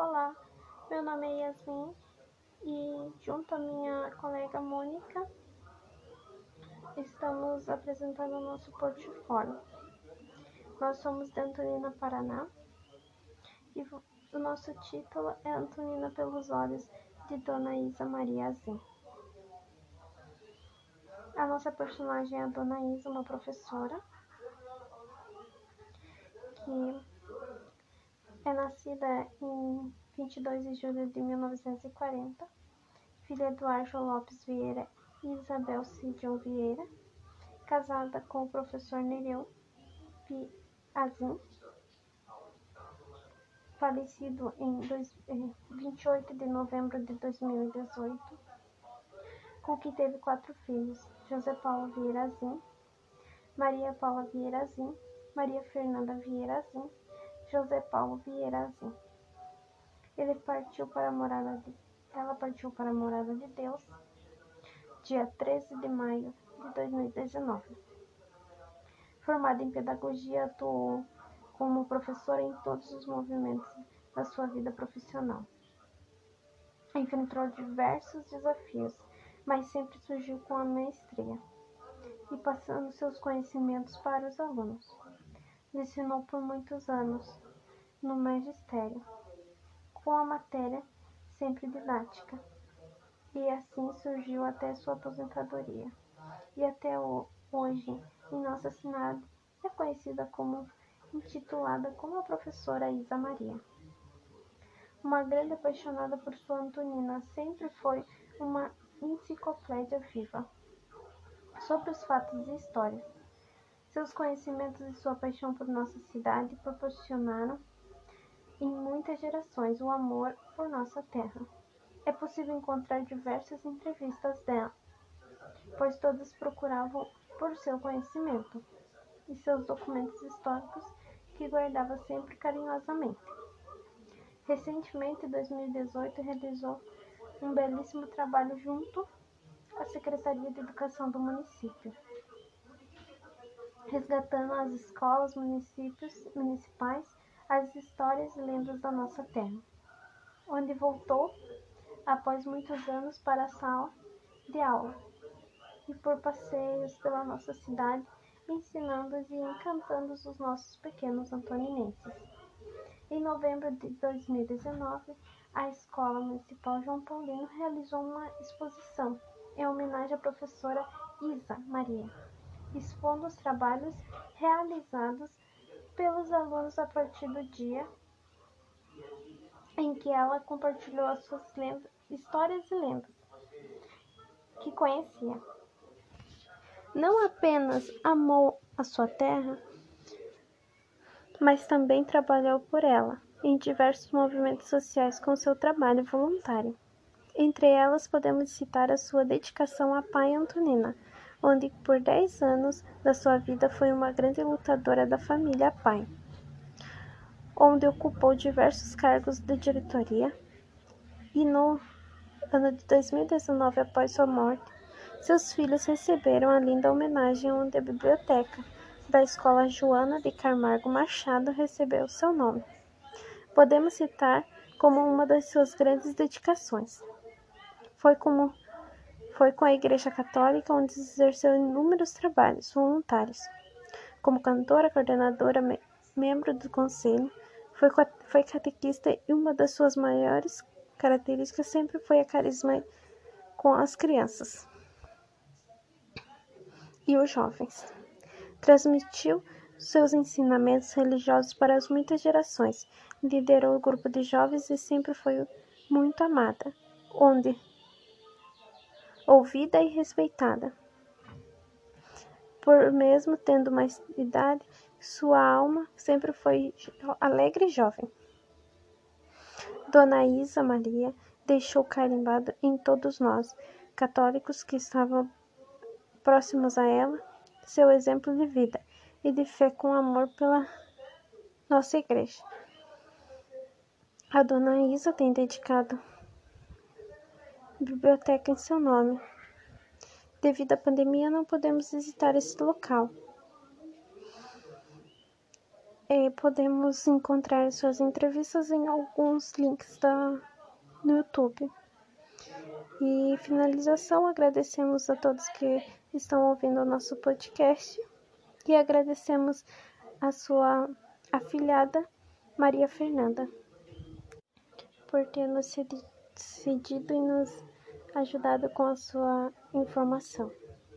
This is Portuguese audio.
Olá, meu nome é Yasmin e junto à minha colega Mônica estamos apresentando o nosso portfólio. Nós somos de Antonina, Paraná e o nosso título é Antonina pelos olhos de Dona Isa Maria Azim. A nossa personagem é a Dona Isa, uma professora que é nascida em 22 de julho de 1940, filha do Ângelo Lopes Vieira e Isabel Cidion Vieira, casada com o professor Nereu Piazin, falecido em 28 de novembro de 2018, com quem teve quatro filhos, José Paulo Vieira Azim, Maria Paula Vieira Azim, Maria Fernanda Vieira Azim, José Paulo Vieira Azim. Ele partiu para a morada de, ela partiu para a morada de Deus, dia 13 de maio de 2019. Formada em pedagogia, atuou como professora em todos os movimentos da sua vida profissional. Enfrentou diversos desafios, mas sempre surgiu com a maestria e passando seus conhecimentos para os alunos. Ensinou por muitos anos no magistério, com a matéria sempre didática, e assim surgiu até sua aposentadoria. E até hoje, em Nossa Senhora, é conhecida como intitulada como a professora Isa Maria. Uma grande apaixonada por sua Antonina, sempre foi uma enciclopédia viva sobre os fatos e histórias seus conhecimentos e sua paixão por nossa cidade proporcionaram em muitas gerações o amor por nossa terra. É possível encontrar diversas entrevistas dela, pois todas procuravam por seu conhecimento e seus documentos históricos que guardava sempre carinhosamente. Recentemente, em 2018, realizou um belíssimo trabalho junto à Secretaria de Educação do município resgatando as escolas municípios, municipais, as histórias e lendas da nossa terra, onde voltou, após muitos anos, para a sala de aula e por passeios pela nossa cidade, ensinando e encantando os nossos pequenos antoninenses. Em novembro de 2019, a Escola Municipal João Paulino realizou uma exposição em homenagem à professora Isa Maria expondo os trabalhos realizados pelos alunos a partir do dia em que ela compartilhou as suas lendas, histórias e lendas que conhecia. Não apenas amou a sua terra, mas também trabalhou por ela em diversos movimentos sociais com seu trabalho voluntário. Entre elas, podemos citar a sua dedicação à Pai Antonina, onde por dez anos da sua vida foi uma grande lutadora da família Pai, onde ocupou diversos cargos de diretoria e no ano de 2019, após sua morte, seus filhos receberam a linda homenagem onde a biblioteca da Escola Joana de Camargo Machado recebeu seu nome. Podemos citar como uma das suas grandes dedicações. Foi como foi com a Igreja Católica onde exerceu inúmeros trabalhos voluntários. Como cantora, coordenadora, me membro do conselho, foi, foi catequista e uma das suas maiores características sempre foi a carisma com as crianças e os jovens. Transmitiu seus ensinamentos religiosos as muitas gerações, liderou o grupo de jovens e sempre foi muito amada, onde ouvida e respeitada. Por mesmo tendo mais idade, sua alma sempre foi alegre e jovem. Dona Isa Maria deixou carimbado em todos nós, católicos que estavam próximos a ela, seu exemplo de vida e de fé com amor pela nossa igreja. A Dona Isa tem dedicado biblioteca em seu nome. Devido à pandemia, não podemos visitar esse local. é, podemos encontrar suas entrevistas em alguns links da, no YouTube. E finalização, agradecemos a todos que estão ouvindo o nosso podcast e agradecemos a sua afilhada Maria Fernanda por ter nos cedido e nos ajudado com a sua informação.